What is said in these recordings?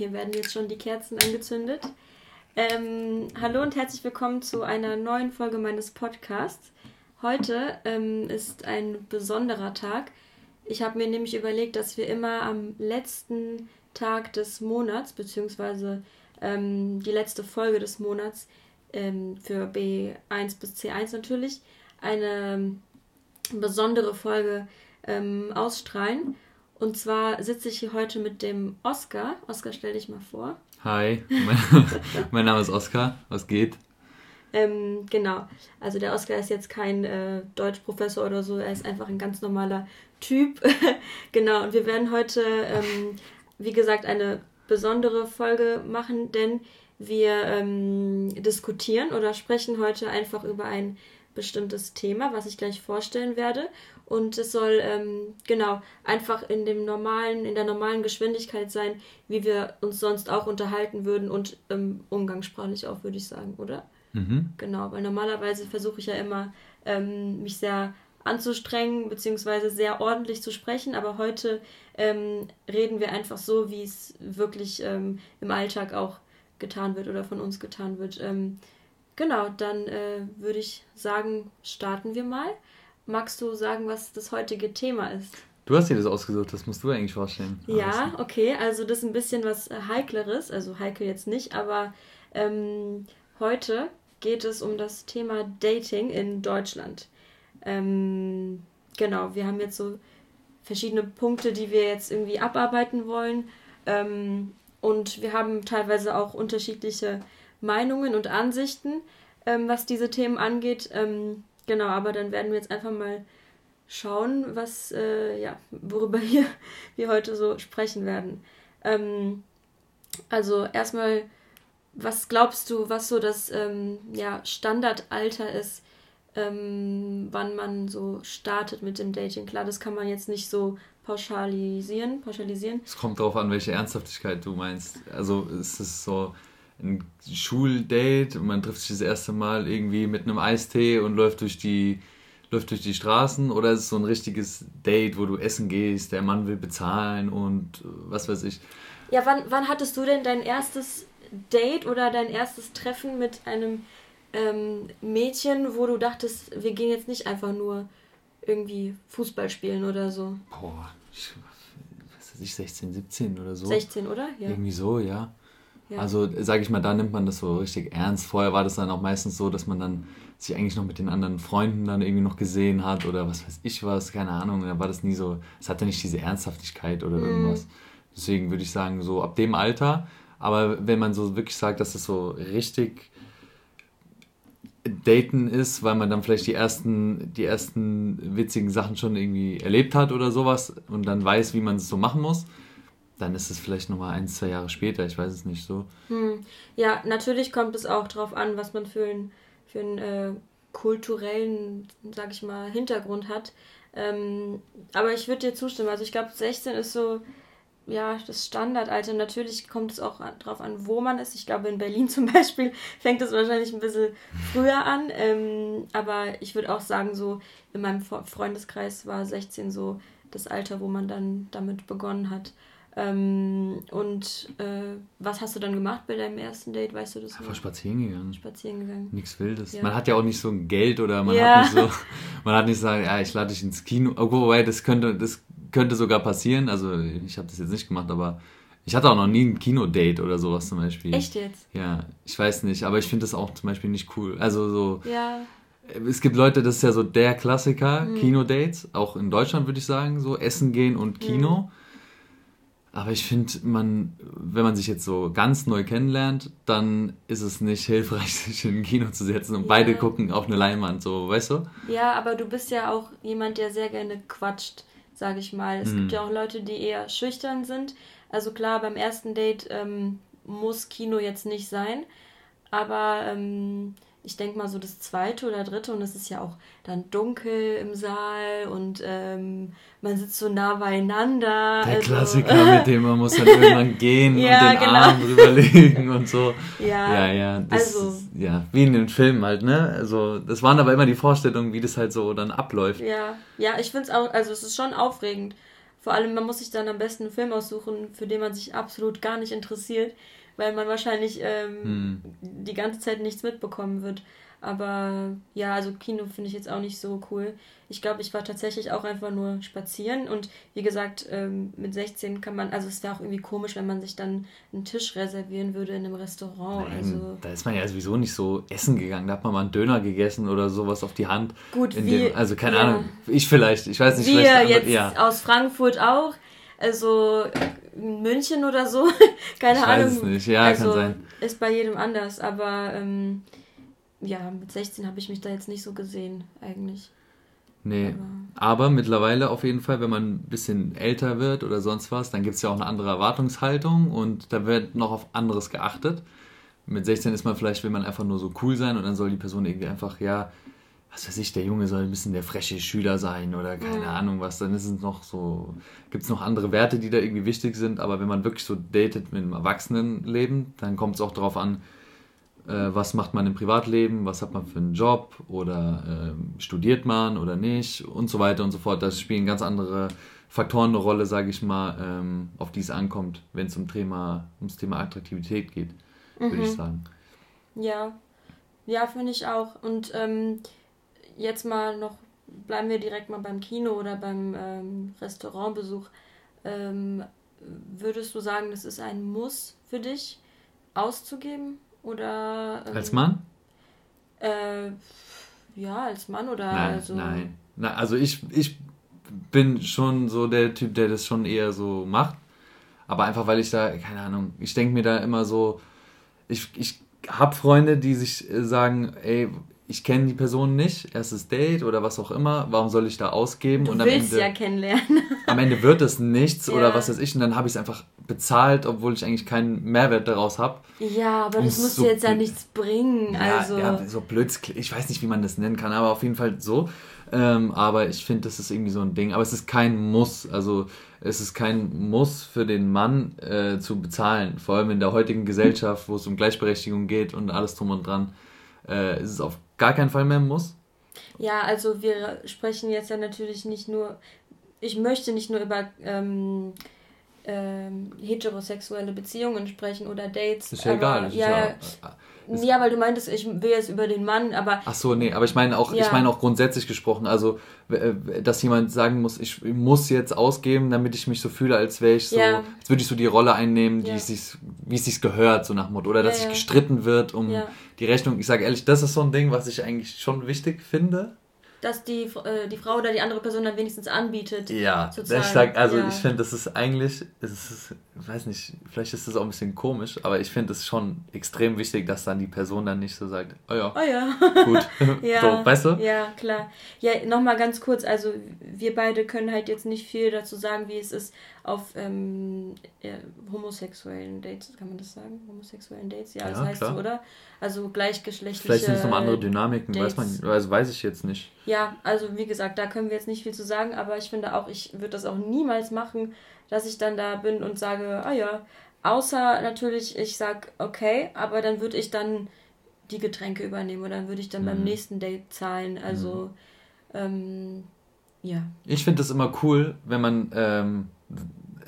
Hier werden jetzt schon die Kerzen angezündet. Ähm, hallo und herzlich willkommen zu einer neuen Folge meines Podcasts. Heute ähm, ist ein besonderer Tag. Ich habe mir nämlich überlegt, dass wir immer am letzten Tag des Monats, beziehungsweise ähm, die letzte Folge des Monats ähm, für B1 bis C1 natürlich, eine besondere Folge ähm, ausstrahlen. Und zwar sitze ich hier heute mit dem Oscar. Oscar, stell dich mal vor. Hi, mein, mein Name ist Oscar. Was geht? Ähm, genau. Also der Oscar ist jetzt kein äh, Deutschprofessor oder so, er ist einfach ein ganz normaler Typ. genau, und wir werden heute, ähm, wie gesagt, eine besondere Folge machen, denn wir ähm, diskutieren oder sprechen heute einfach über ein bestimmtes Thema, was ich gleich vorstellen werde. Und es soll ähm, genau einfach in dem normalen, in der normalen Geschwindigkeit sein, wie wir uns sonst auch unterhalten würden und ähm, umgangssprachlich auch, würde ich sagen, oder? Mhm. Genau, weil normalerweise versuche ich ja immer, ähm, mich sehr anzustrengen, beziehungsweise sehr ordentlich zu sprechen, aber heute ähm, reden wir einfach so, wie es wirklich ähm, im Alltag auch getan wird oder von uns getan wird. Ähm, genau, dann äh, würde ich sagen, starten wir mal. Magst du sagen, was das heutige Thema ist? Du hast dir das ausgesucht, das musst du eigentlich vorstellen. Ja, okay, also das ist ein bisschen was äh, Heikleres, also heikel jetzt nicht, aber ähm, heute geht es um das Thema Dating in Deutschland. Ähm, genau, wir haben jetzt so verschiedene Punkte, die wir jetzt irgendwie abarbeiten wollen. Ähm, und wir haben teilweise auch unterschiedliche Meinungen und Ansichten, ähm, was diese Themen angeht. Genau, aber dann werden wir jetzt einfach mal schauen, was, äh, ja, worüber wir, wir heute so sprechen werden. Ähm, also erstmal, was glaubst du, was so das ähm, ja, Standardalter ist, ähm, wann man so startet mit dem Dating? Klar, das kann man jetzt nicht so pauschalisieren. pauschalisieren. Es kommt darauf an, welche Ernsthaftigkeit du meinst. Also ist es so, ein Schuldate und man trifft sich das erste Mal irgendwie mit einem Eistee und läuft durch die läuft durch die Straßen oder ist es so ein richtiges Date, wo du essen gehst, der Mann will bezahlen und was weiß ich. Ja, wann, wann hattest du denn dein erstes Date oder dein erstes Treffen mit einem ähm, Mädchen, wo du dachtest, wir gehen jetzt nicht einfach nur irgendwie Fußball spielen oder so? Boah, ich, was weiß ich, 16, 17 oder so. 16, oder? Ja. Irgendwie so, ja. Also, sage ich mal, da nimmt man das so richtig ernst. Vorher war das dann auch meistens so, dass man dann sich eigentlich noch mit den anderen Freunden dann irgendwie noch gesehen hat oder was weiß ich was, keine Ahnung. Da war das nie so, es hatte nicht diese Ernsthaftigkeit oder mhm. irgendwas. Deswegen würde ich sagen, so ab dem Alter. Aber wenn man so wirklich sagt, dass das so richtig Daten ist, weil man dann vielleicht die ersten, die ersten witzigen Sachen schon irgendwie erlebt hat oder sowas und dann weiß, wie man es so machen muss, dann ist es vielleicht nochmal ein, zwei Jahre später, ich weiß es nicht so. Hm. Ja, natürlich kommt es auch darauf an, was man für einen für äh, kulturellen, sag ich mal, Hintergrund hat. Ähm, aber ich würde dir zustimmen. Also ich glaube, 16 ist so, ja, das Standardalter. Natürlich kommt es auch darauf an, wo man ist. Ich glaube, in Berlin zum Beispiel fängt es wahrscheinlich ein bisschen früher an. Ähm, aber ich würde auch sagen, so in meinem Freundeskreis war 16 so das Alter, wo man dann damit begonnen hat. Ähm, und äh, was hast du dann gemacht bei deinem ersten Date? Weißt du das? Einfach spazieren gegangen. Spazieren gegangen. Nichts Wildes. Ja. Man hat ja auch nicht so ein Geld oder man ja. hat nicht so, man hat nicht gesagt, ja, ich lade dich ins Kino. Oh, wobei, das könnte, das könnte sogar passieren. Also ich habe das jetzt nicht gemacht, aber ich hatte auch noch nie ein Kinodate oder sowas zum Beispiel. Echt jetzt? Ja, ich weiß nicht, aber ich finde das auch zum Beispiel nicht cool. Also so. Ja. Es gibt Leute, das ist ja so der Klassiker, mhm. Kinodates, auch in Deutschland würde ich sagen, so Essen gehen und Kino. Mhm aber ich finde, man, wenn man sich jetzt so ganz neu kennenlernt, dann ist es nicht hilfreich, sich in ein Kino zu setzen und ja. beide gucken auf eine Leinwand, so, weißt du? Ja, aber du bist ja auch jemand, der sehr gerne quatscht, sage ich mal. Es mhm. gibt ja auch Leute, die eher schüchtern sind. Also klar, beim ersten Date ähm, muss Kino jetzt nicht sein, aber ähm, ich denke mal so das zweite oder dritte und es ist ja auch dann dunkel im Saal und ähm, man sitzt so nah beieinander. Der also, Klassiker, mit dem man muss dann irgendwann gehen ja, und den genau. Arm drüberlegen und so. Ja, ja, ja das also, ja, wie in den Filmen halt, ne? Also das waren aber immer die Vorstellungen, wie das halt so dann abläuft. Ja, ja, ich finde es auch, also es ist schon aufregend. Vor allem, man muss sich dann am besten einen Film aussuchen, für den man sich absolut gar nicht interessiert, weil man wahrscheinlich ähm, hm. die ganze Zeit nichts mitbekommen wird. Aber ja, also Kino finde ich jetzt auch nicht so cool. Ich glaube, ich war tatsächlich auch einfach nur spazieren und wie gesagt, ähm, mit 16 kann man, also es wäre auch irgendwie komisch, wenn man sich dann einen Tisch reservieren würde in einem Restaurant. Nein, also da ist man ja sowieso nicht so essen gegangen. Da hat man mal einen Döner gegessen oder sowas auf die Hand. Gut, wie, dem, also keine ja. Ahnung, ich vielleicht, ich weiß nicht. Wir vielleicht, jetzt ja. aus Frankfurt auch, also München oder so, keine ich Ahnung. Weiß es nicht, ja, also, kann sein. Ist bei jedem anders, aber ähm, ja, mit 16 habe ich mich da jetzt nicht so gesehen, eigentlich. Nee. Aber, aber, mittlerweile auf jeden Fall, wenn man ein bisschen älter wird oder sonst was, dann gibt es ja auch eine andere Erwartungshaltung und da wird noch auf anderes geachtet. Mit 16 ist man vielleicht, will man einfach nur so cool sein und dann soll die Person irgendwie einfach, ja, was weiß ich, der Junge soll ein bisschen der freche Schüler sein oder keine ja. Ahnung was. Dann ist es noch so, gibt es noch andere Werte, die da irgendwie wichtig sind. Aber wenn man wirklich so datet mit einem Erwachsenenleben, dann kommt es auch darauf an, äh, was macht man im Privatleben, was hat man für einen Job oder äh, studiert man oder nicht und so weiter und so fort. Das spielen ganz andere Faktoren eine Rolle, sage ich mal, ähm, auf die es ankommt, wenn es um Thema, ums Thema Attraktivität geht, mhm. würde ich sagen. Ja, ja, finde ich auch. Und ähm, jetzt mal noch, bleiben wir direkt mal beim Kino oder beim ähm, Restaurantbesuch. Ähm, würdest du sagen, das ist ein Muss für dich auszugeben? Oder. Ähm, als Mann? Äh, ja, als Mann oder nein, also. Nein. Na, also ich, ich bin schon so der Typ, der das schon eher so macht. Aber einfach, weil ich da, keine Ahnung, ich denke mir da immer so, ich, ich habe Freunde, die sich äh, sagen, ey, ich kenne die Person nicht, erstes Date oder was auch immer, warum soll ich da ausgeben? Du und willst Ende, ja kennenlernen. am Ende wird es nichts ja. oder was weiß ich und dann habe ich es einfach bezahlt, obwohl ich eigentlich keinen Mehrwert daraus habe. Ja, aber das muss so dir jetzt ja nichts bringen. Ja, also. ja, so blöd, ich weiß nicht, wie man das nennen kann, aber auf jeden Fall so. Ähm, aber ich finde, das ist irgendwie so ein Ding. Aber es ist kein Muss. Also es ist kein Muss für den Mann äh, zu bezahlen. Vor allem in der heutigen Gesellschaft, wo es um Gleichberechtigung geht und alles drum und dran, äh, ist es auf gar keinen Fall mehr Muss. Ja, also wir sprechen jetzt ja natürlich nicht nur, ich möchte nicht nur über ähm, ähm, heterosexuelle Beziehungen sprechen oder Dates. Ist ja aber, egal. Ja, ja, ja, weil du meintest, ich will jetzt über den Mann, aber. Ach so, nee, aber ich meine auch, ja. ich meine auch grundsätzlich gesprochen, also, äh, dass jemand sagen muss, ich muss jetzt ausgeben, damit ich mich so fühle, als wäre ich so, ja. als würde ich so die Rolle einnehmen, die ja. sich, wie es sich gehört, so nach Motto, oder dass sich gestritten wird um die Rechnung. Ich sage ehrlich, das ist so ein Ding, was ich eigentlich schon wichtig finde dass die, äh, die Frau oder die andere Person dann wenigstens anbietet. Ja, ich sag, also ja. ich finde, das ist eigentlich, es ist, ich weiß nicht, vielleicht ist das auch ein bisschen komisch, aber ich finde es schon extrem wichtig, dass dann die Person dann nicht so sagt, oh ja, oh ja. gut, ja, so, weißt du? Ja, klar. Ja, nochmal ganz kurz, also wir beide können halt jetzt nicht viel dazu sagen, wie es ist auf ähm, ja, homosexuellen Dates, kann man das sagen? Homosexuellen Dates? Ja, ja das heißt klar. so, oder? Also gleichgeschlechtliche Vielleicht sind es noch andere Dynamiken, weiß man, also weiß ich jetzt nicht. Ja, also wie gesagt, da können wir jetzt nicht viel zu sagen, aber ich finde auch, ich würde das auch niemals machen, dass ich dann da bin und sage, ah ja, außer natürlich, ich sag, okay, aber dann würde ich dann die Getränke übernehmen oder dann würde ich dann mhm. beim nächsten Date zahlen. Also, mhm. ähm, ja. Ich finde das immer cool, wenn man ähm,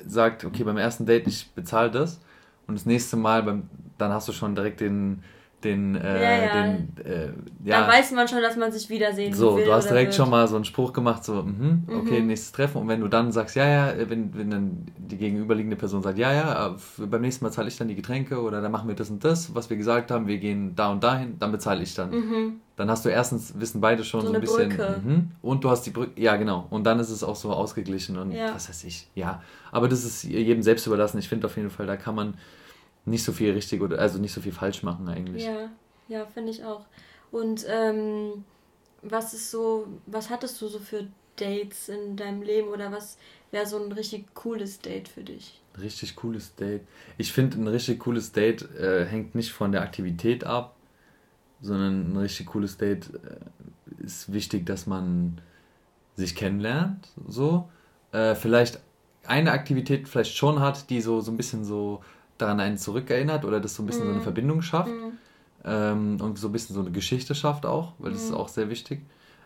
sagt, okay, beim ersten Date, ich bezahle das und das nächste Mal, beim, dann hast du schon direkt den den, äh, ja, ja. den äh, ja. Da weiß man schon, dass man sich wiedersehen so, will. So, du hast direkt wird. schon mal so einen Spruch gemacht, so, mhm, okay, mhm. nächstes Treffen. Und wenn du dann sagst, ja, ja, wenn, wenn dann die gegenüberliegende Person sagt, ja, ja, beim nächsten Mal zahle ich dann die Getränke oder dann machen wir das und das, was wir gesagt haben, wir gehen da und dahin, dann bezahle ich dann. Mhm. Dann hast du erstens, wissen beide schon so, so ein bisschen. Mhm, und du hast die Brücke, ja, genau. Und dann ist es auch so ausgeglichen und was weiß ich, ja. Aber das ist jedem selbst überlassen. Ich finde auf jeden Fall, da kann man nicht so viel richtig oder also nicht so viel falsch machen eigentlich. Ja, ja, finde ich auch. Und ähm, was ist so, was hattest du so für Dates in deinem Leben oder was wäre so ein richtig cooles Date für dich? Richtig cooles Date. Ich finde, ein richtig cooles Date äh, hängt nicht von der Aktivität ab, sondern ein richtig cooles Date äh, ist wichtig, dass man sich kennenlernt. So. Äh, vielleicht eine Aktivität vielleicht schon hat, die so, so ein bisschen so daran einen zurückerinnert oder das so ein bisschen mhm. so eine mhm. Verbindung schafft mhm. ähm, und so ein bisschen so eine Geschichte schafft auch, weil das ist mhm. auch sehr wichtig.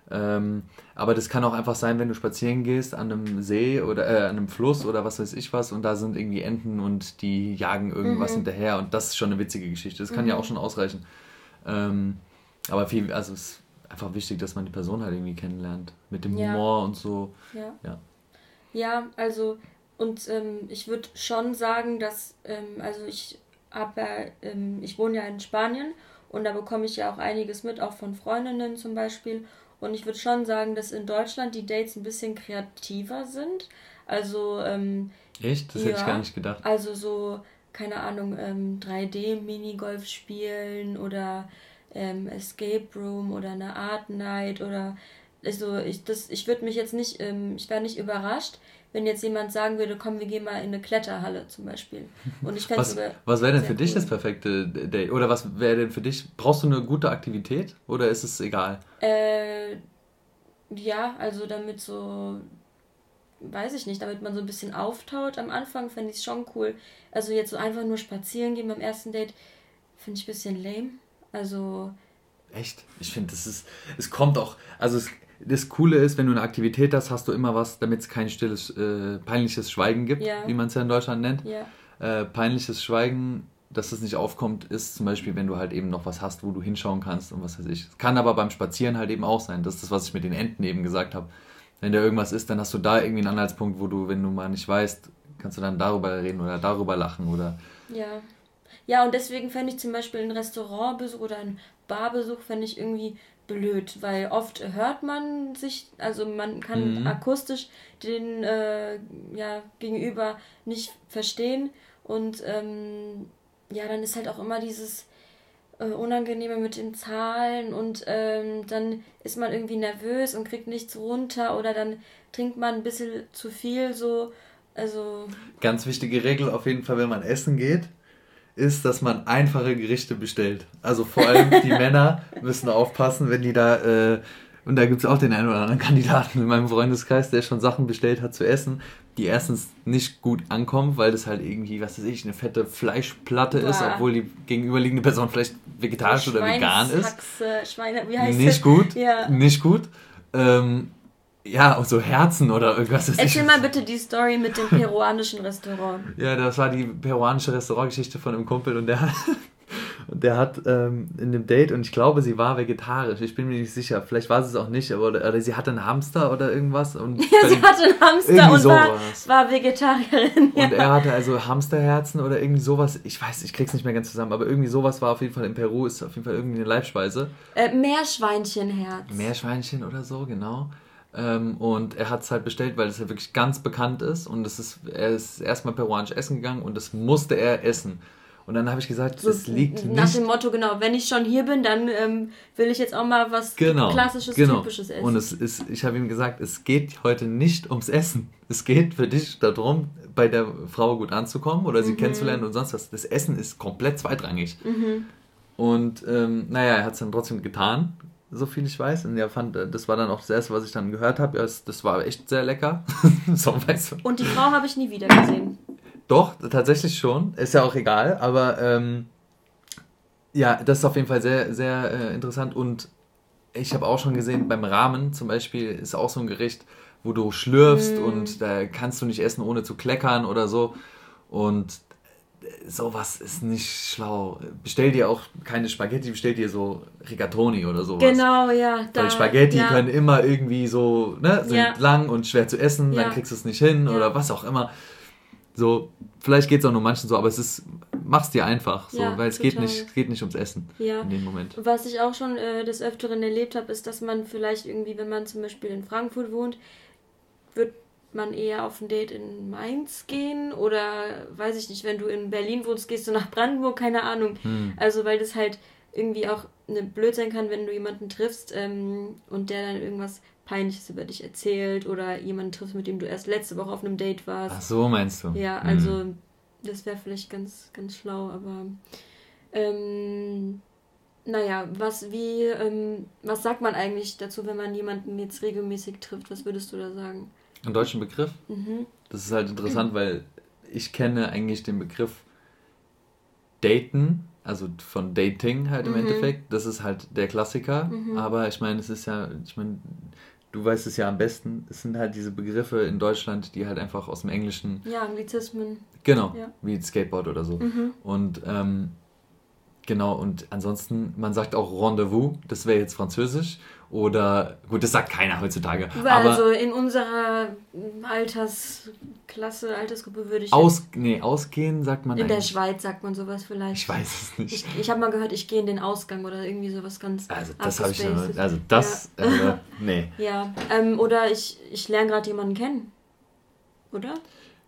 Ähm, aber das kann auch einfach sein, wenn du spazieren gehst an einem See oder äh, an einem Fluss oder was weiß ich was und da sind irgendwie Enten und die jagen irgendwas mhm. hinterher und das ist schon eine witzige Geschichte. Das kann ja auch schon ausreichen. Ähm, aber viel, also es ist einfach wichtig, dass man die Person halt irgendwie kennenlernt. Mit dem ja. Humor und so. Ja. Ja, ja also und ähm, ich würde schon sagen, dass, ähm, also ich habe ja, ähm, ich wohne ja in Spanien und da bekomme ich ja auch einiges mit, auch von Freundinnen zum Beispiel. Und ich würde schon sagen, dass in Deutschland die Dates ein bisschen kreativer sind. Also. Ähm, Echt? Das ja, hätte ich gar nicht gedacht. Also so, keine Ahnung, ähm, 3D-Minigolf spielen oder ähm, Escape Room oder eine Art Night oder. Also ich, ich würde mich jetzt nicht, ähm, ich wäre nicht überrascht, wenn jetzt jemand sagen würde, komm, wir gehen mal in eine Kletterhalle zum Beispiel. Und ich was was wäre denn für cool. dich das perfekte Date? Oder was wäre denn für dich, brauchst du eine gute Aktivität oder ist es egal? Äh, ja, also damit so, weiß ich nicht, damit man so ein bisschen auftaut. Am Anfang fände ich es schon cool. Also jetzt so einfach nur spazieren gehen beim ersten Date, finde ich ein bisschen lame. Also... Echt? Ich finde, das ist, es kommt auch, also es das Coole ist, wenn du eine Aktivität hast, hast du immer was, damit es kein stilles, äh, peinliches Schweigen gibt, ja. wie man es ja in Deutschland nennt. Ja. Äh, peinliches Schweigen, dass es nicht aufkommt, ist zum Beispiel, wenn du halt eben noch was hast, wo du hinschauen kannst und was weiß ich. Kann aber beim Spazieren halt eben auch sein. Das ist das, was ich mit den Enten eben gesagt habe. Wenn da irgendwas ist, dann hast du da irgendwie einen Anhaltspunkt, wo du, wenn du mal nicht weißt, kannst du dann darüber reden oder darüber lachen oder. Ja. Ja, und deswegen fände ich zum Beispiel einen Restaurantbesuch oder einen Barbesuch, fände ich irgendwie blöd, weil oft hört man sich, also man kann mhm. akustisch den äh, ja, Gegenüber nicht verstehen und ähm, ja, dann ist halt auch immer dieses äh, Unangenehme mit den Zahlen und ähm, dann ist man irgendwie nervös und kriegt nichts runter oder dann trinkt man ein bisschen zu viel so, also... Ganz wichtige Regel auf jeden Fall, wenn man essen geht ist, dass man einfache Gerichte bestellt. Also vor allem die Männer müssen aufpassen, wenn die da, äh, und da gibt es auch den einen oder anderen Kandidaten in meinem Freundeskreis, der schon Sachen bestellt hat zu essen, die erstens nicht gut ankommen, weil das halt irgendwie, was weiß ich, eine fette Fleischplatte Boah. ist, obwohl die gegenüberliegende Person vielleicht vegetarisch oder vegan ist. Schweine, wie heißt nicht das? gut, ja. nicht gut. Ähm, ja, und so Herzen oder irgendwas. Erzähl mal bitte die Story mit dem peruanischen Restaurant. ja, das war die peruanische Restaurantgeschichte von einem Kumpel und der hat, und der hat ähm, in dem Date, und ich glaube, sie war vegetarisch, ich bin mir nicht sicher, vielleicht war sie es auch nicht, aber oder, sie hatte einen Hamster oder irgendwas. Und ja, sie hatte einen Hamster und war, war, Vegetarierin. Ja. Und er hatte also Hamsterherzen oder irgendwie sowas, ich weiß, ich krieg's nicht mehr ganz zusammen, aber irgendwie sowas war auf jeden Fall in Peru, ist auf jeden Fall irgendwie eine Leibspeise. Äh, Meerschweinchenherz. Meerschweinchen oder so, genau. Ähm, und er hat es halt bestellt, weil es ja wirklich ganz bekannt ist. Und es ist, er ist erstmal peruanisch essen gegangen und das musste er essen. Und dann habe ich gesagt, so, es liegt nach nicht. Nach dem Motto, genau, wenn ich schon hier bin, dann ähm, will ich jetzt auch mal was genau, Klassisches, genau. Typisches essen. Und es ist, ich habe ihm gesagt, es geht heute nicht ums Essen. Es geht für dich darum, bei der Frau gut anzukommen oder sie mhm. kennenzulernen und sonst was. Das Essen ist komplett zweitrangig. Mhm. Und ähm, naja, er hat es dann trotzdem getan so viel ich weiß. Und er fand, das war dann auch das erste, was ich dann gehört habe. Das, das war echt sehr lecker. so, weißt du. Und die Frau habe ich nie wieder gesehen. Doch, tatsächlich schon. Ist ja auch egal, aber ähm, ja, das ist auf jeden Fall sehr, sehr äh, interessant. Und ich habe auch schon gesehen, beim Rahmen zum Beispiel ist auch so ein Gericht, wo du schlürfst mm. und da kannst du nicht essen, ohne zu kleckern oder so. Und sowas ist nicht schlau. Bestell dir auch keine Spaghetti, bestell dir so Rigatoni oder sowas. Genau, ja. Da, Weil Spaghetti ja. können immer irgendwie so, ne, sind ja. lang und schwer zu essen, ja. dann kriegst du es nicht hin oder was auch immer. So, vielleicht geht es auch nur manchen so, aber es ist, mach's dir einfach, so, weil es geht nicht, geht nicht ums Essen in dem Moment. Was ich auch schon äh, des Öfteren erlebt habe, ist, dass man vielleicht irgendwie, wenn man zum Beispiel in Frankfurt wohnt, wird man eher auf ein Date in Mainz gehen oder weiß ich nicht, wenn du in Berlin wohnst, gehst du nach Brandenburg, keine Ahnung. Hm. Also weil das halt irgendwie auch ne, blöd sein kann, wenn du jemanden triffst ähm, und der dann irgendwas Peinliches über dich erzählt oder jemanden triffst, mit dem du erst letzte Woche auf einem Date warst. Ach so, meinst du? Ja, hm. also hm. das wäre vielleicht ganz, ganz schlau, aber ähm, naja, was, wie, ähm, was sagt man eigentlich dazu, wenn man jemanden jetzt regelmäßig trifft? Was würdest du da sagen? Einen deutschen Begriff? Mhm. Das ist halt interessant, weil ich kenne eigentlich den Begriff daten, also von Dating halt im mhm. Endeffekt. Das ist halt der Klassiker. Mhm. Aber ich meine, es ist ja, ich meine, du weißt es ja am besten, es sind halt diese Begriffe in Deutschland, die halt einfach aus dem Englischen. Ja, Anglizismen. Genau, ja. wie Skateboard oder so. Mhm. Und ähm, genau, und ansonsten, man sagt auch Rendezvous, das wäre jetzt Französisch. Oder, gut, das sagt keiner heutzutage. Also in unserer Altersklasse, Altersgruppe würde ich. Aus, nee, ausgehen sagt man. In der Schweiz sagt man sowas vielleicht. Ich weiß es nicht. Ich, ich habe mal gehört, ich gehe in den Ausgang oder irgendwie sowas ganz. Also, das habe ich schon. Also, das. Ja. Äh, nee. Ja, ähm, oder ich, ich lerne gerade jemanden kennen. Oder?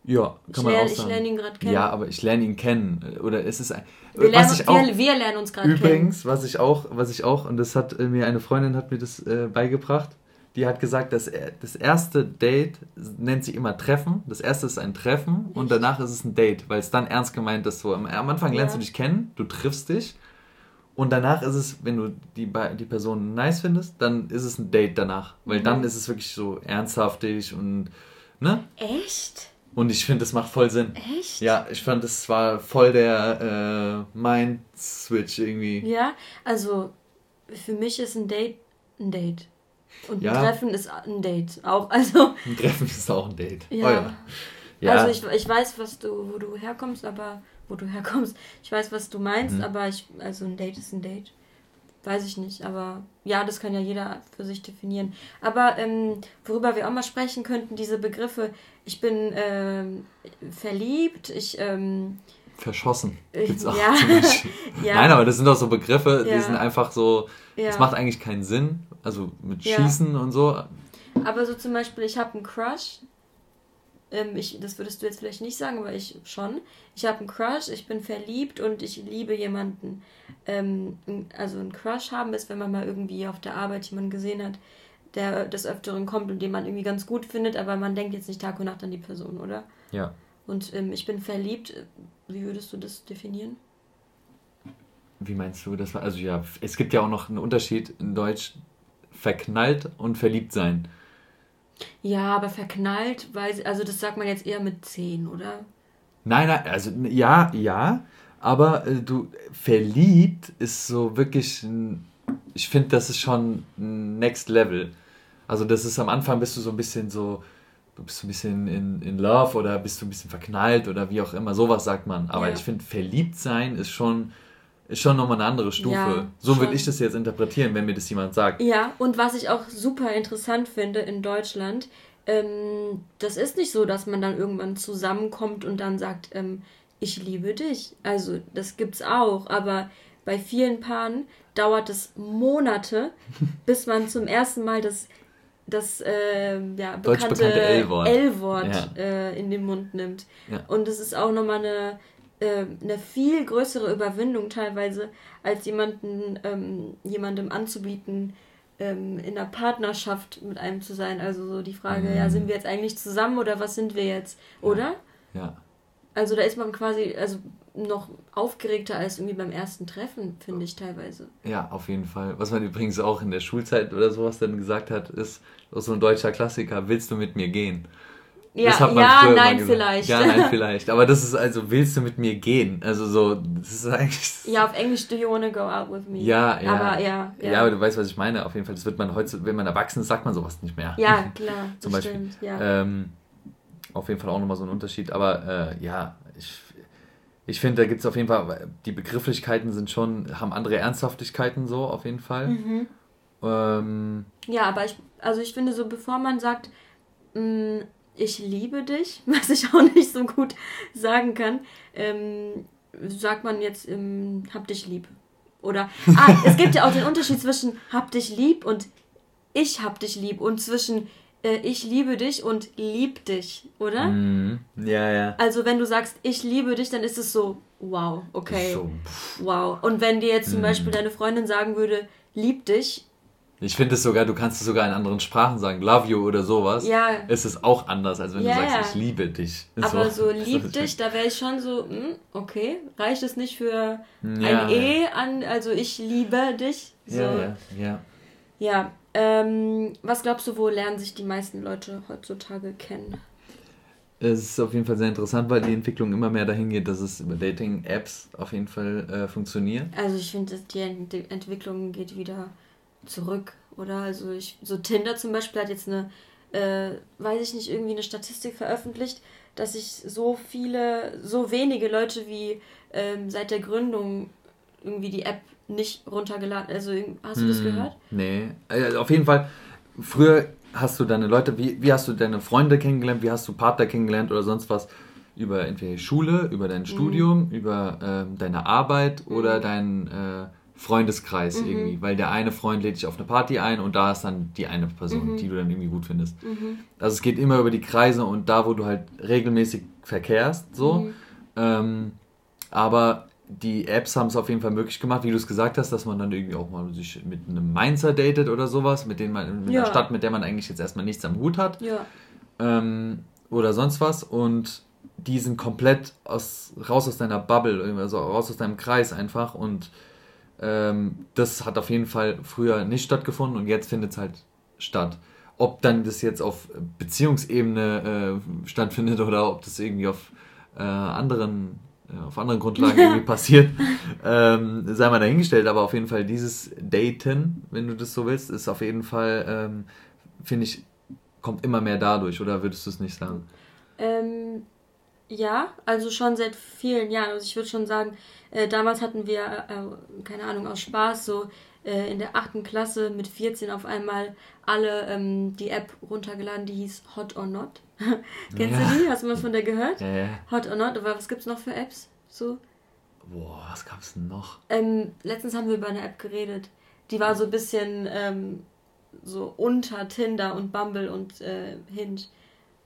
Ja, kann ich man lern, auch sagen. Ich lerne ihn gerade kennen. Ja, aber ich lerne ihn kennen. Oder ist es ein. Wir, lernen, was ich auch, wir, wir lernen uns gerade kennen. Übrigens, was ich auch, was ich auch, und das hat äh, mir eine Freundin hat mir das äh, beigebracht, die hat gesagt, dass das erste Date nennt sie immer Treffen. Das erste ist ein Treffen Echt? und danach ist es ein Date, weil es dann ernst gemeint ist. So, am, am Anfang lernst ja. du dich kennen, du triffst dich und danach ist es, wenn du die, die Person nice findest, dann ist es ein Date danach. Weil mhm. dann ist es wirklich so ernsthaftig und, ne? Echt? Und ich finde, das macht voll Sinn. Echt? Ja, ich fand, das war voll der äh, Mind-Switch irgendwie. Ja, also für mich ist ein Date ein Date. Und ja. ein Treffen ist ein Date auch. Also, ein Treffen ist auch ein Date. Ja. Oh ja. ja. Also ich, ich weiß, was du, wo du herkommst, aber wo du herkommst. Ich weiß, was du meinst, mhm. aber ich, also ein Date ist ein Date. Weiß ich nicht, aber ja, das kann ja jeder für sich definieren. Aber ähm, worüber wir auch mal sprechen könnten, diese Begriffe, ich bin ähm, verliebt, ich... Ähm, Verschossen gibt's auch. Ja. ja. Nein, aber das sind doch so Begriffe, ja. die sind einfach so, ja. das macht eigentlich keinen Sinn, also mit Schießen und so. Aber so zum Beispiel, ich habe einen Crush, ähm, ich, das würdest du jetzt vielleicht nicht sagen, aber ich schon. Ich habe einen Crush, ich bin verliebt und ich liebe jemanden. Ähm, also ein Crush haben ist, wenn man mal irgendwie auf der Arbeit jemanden gesehen hat, der des Öfteren kommt und den man irgendwie ganz gut findet, aber man denkt jetzt nicht Tag und Nacht an die Person, oder? Ja. Und ähm, ich bin verliebt. Wie würdest du das definieren? Wie meinst du das? Also ja, es gibt ja auch noch einen Unterschied in Deutsch verknallt und verliebt sein. Ja, aber verknallt, weil, also das sagt man jetzt eher mit 10, oder? Nein, nein, also ja, ja, aber äh, du, verliebt ist so wirklich, ein, ich finde, das ist schon Next Level. Also das ist am Anfang bist du so ein bisschen so, du bist so ein bisschen in, in Love oder bist du ein bisschen verknallt oder wie auch immer, sowas sagt man. Aber ja. ich finde, verliebt sein ist schon ist schon nochmal eine andere Stufe. Ja, so würde ich das jetzt interpretieren, wenn mir das jemand sagt. Ja, und was ich auch super interessant finde in Deutschland, ähm, das ist nicht so, dass man dann irgendwann zusammenkommt und dann sagt, ähm, ich liebe dich. Also das gibt's auch, aber bei vielen Paaren dauert es Monate, bis man zum ersten Mal das das äh, ja, bekannte L-Wort ja. äh, in den Mund nimmt. Ja. Und es ist auch nochmal eine äh, eine viel größere Überwindung teilweise, als jemanden, ähm, jemandem anzubieten, ähm, in einer Partnerschaft mit einem zu sein. Also so die Frage, mhm. ja, sind wir jetzt eigentlich zusammen oder was sind wir jetzt, oder? Ja. ja. Also da ist man quasi also noch aufgeregter als irgendwie beim ersten Treffen, finde ich teilweise. Ja, auf jeden Fall. Was man übrigens auch in der Schulzeit oder sowas dann gesagt hat, ist so ein deutscher Klassiker, willst du mit mir gehen? Ja, ja nein, vielleicht. Ja, nein, vielleicht. Aber das ist also, willst du mit mir gehen? Also so, das ist eigentlich. Ja, auf Englisch, do you wanna go out with me? Ja, ja. Aber ja, ja. Ja, aber du weißt, was ich meine. Auf jeden Fall, das wird man heute, wenn man erwachsen ist, sagt man sowas nicht mehr. Ja, klar. Zum Beispiel. Stimmt, ja. Ähm, auf jeden Fall auch nochmal so ein Unterschied. Aber äh, ja, ich, ich finde, da gibt es auf jeden Fall, die Begrifflichkeiten sind schon, haben andere Ernsthaftigkeiten so, auf jeden Fall. Mhm. Ähm, ja, aber ich, also ich finde so, bevor man sagt, mh, mm, ich liebe dich, was ich auch nicht so gut sagen kann, ähm, sagt man jetzt, ähm, hab dich lieb. Oder, ah, es gibt ja auch den Unterschied zwischen hab dich lieb und ich hab dich lieb und zwischen äh, ich liebe dich und lieb dich, oder? Mm, ja, ja. Also wenn du sagst, ich liebe dich, dann ist es so, wow, okay, so, wow. Und wenn dir jetzt zum mm. Beispiel deine Freundin sagen würde, lieb dich, ich finde es sogar, du kannst es sogar in anderen Sprachen sagen, love you oder sowas. Ja. Ist es auch anders, als wenn ja, du sagst, ja. ich liebe dich. Aber so, so lieb dich, da wäre ich schon so, hm, okay, reicht es nicht für ja, ein E an, also ich liebe dich? So. Ja, ja, ja. Ja, ähm, was glaubst du, wo lernen sich die meisten Leute heutzutage kennen? Es ist auf jeden Fall sehr interessant, weil die Entwicklung immer mehr dahin geht, dass es über Dating-Apps auf jeden Fall äh, funktioniert. Also ich finde, die Ent Entwicklung geht wieder zurück, oder? Also ich, so Tinder zum Beispiel hat jetzt eine, äh, weiß ich nicht, irgendwie eine Statistik veröffentlicht, dass sich so viele, so wenige Leute wie ähm, seit der Gründung irgendwie die App nicht runtergeladen. Also hast du das hm, gehört? Nee, also auf jeden Fall. Früher hast du deine Leute, wie, wie hast du deine Freunde kennengelernt, wie hast du Partner kennengelernt oder sonst was? Über entweder Schule, über dein mhm. Studium, über ähm, deine Arbeit mhm. oder dein äh, Freundeskreis mhm. irgendwie, weil der eine Freund lädt dich auf eine Party ein und da ist dann die eine Person, mhm. die du dann irgendwie gut findest. Mhm. Also es geht immer über die Kreise und da, wo du halt regelmäßig verkehrst, so. Mhm. Ähm, aber die Apps haben es auf jeden Fall möglich gemacht, wie du es gesagt hast, dass man dann irgendwie auch mal sich mit einem Mainzer datet oder sowas, mit, denen man, mit ja. einer Stadt, mit der man eigentlich jetzt erstmal nichts am Hut hat. Ja. Ähm, oder sonst was. Und die sind komplett aus, raus aus deiner Bubble, also raus aus deinem Kreis einfach. Und ähm, das hat auf jeden Fall früher nicht stattgefunden und jetzt findet es halt statt. Ob dann das jetzt auf Beziehungsebene äh, stattfindet oder ob das irgendwie auf äh, anderen äh, auf anderen Grundlagen irgendwie passiert, ähm, sei mal dahingestellt, aber auf jeden Fall dieses Daten, wenn du das so willst, ist auf jeden Fall, ähm, finde ich, kommt immer mehr dadurch, oder würdest du es nicht sagen? Ähm, ja, also schon seit vielen Jahren. Also ich würde schon sagen, äh, damals hatten wir, äh, keine Ahnung, aus Spaß so äh, in der achten Klasse mit 14 auf einmal alle ähm, die App runtergeladen, die hieß Hot or Not. Kennst ja. du die? Hast du mal von der gehört? Ja, ja. Hot or Not, aber was gibt's noch für Apps? So? Boah, was gab's denn noch? Ähm, letztens haben wir über eine App geredet. Die war so ein bisschen ähm, so unter Tinder und Bumble und äh, Hinge.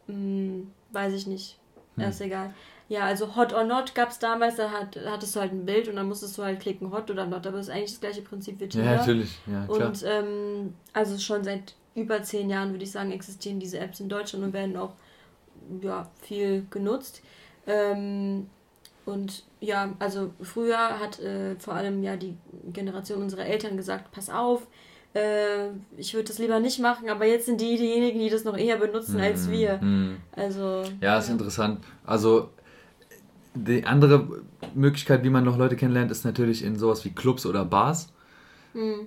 Hm, weiß ich nicht. Hm. Ist egal. Ja, also Hot or Not gab es damals, da hat, hattest du halt ein Bild und dann musstest du halt klicken Hot oder Not, aber das ist eigentlich das gleiche Prinzip wie Tinder. Ja, natürlich, ja, klar. Und ähm, also schon seit über zehn Jahren, würde ich sagen, existieren diese Apps in Deutschland und werden auch ja, viel genutzt. Ähm, und ja, also früher hat äh, vor allem ja die Generation unserer Eltern gesagt, pass auf, äh, ich würde das lieber nicht machen, aber jetzt sind die diejenigen, die das noch eher benutzen mm, als wir. Mm. Also. Ja, ist ja. interessant. Also die andere Möglichkeit, wie man noch Leute kennenlernt, ist natürlich in sowas wie Clubs oder Bars. Mm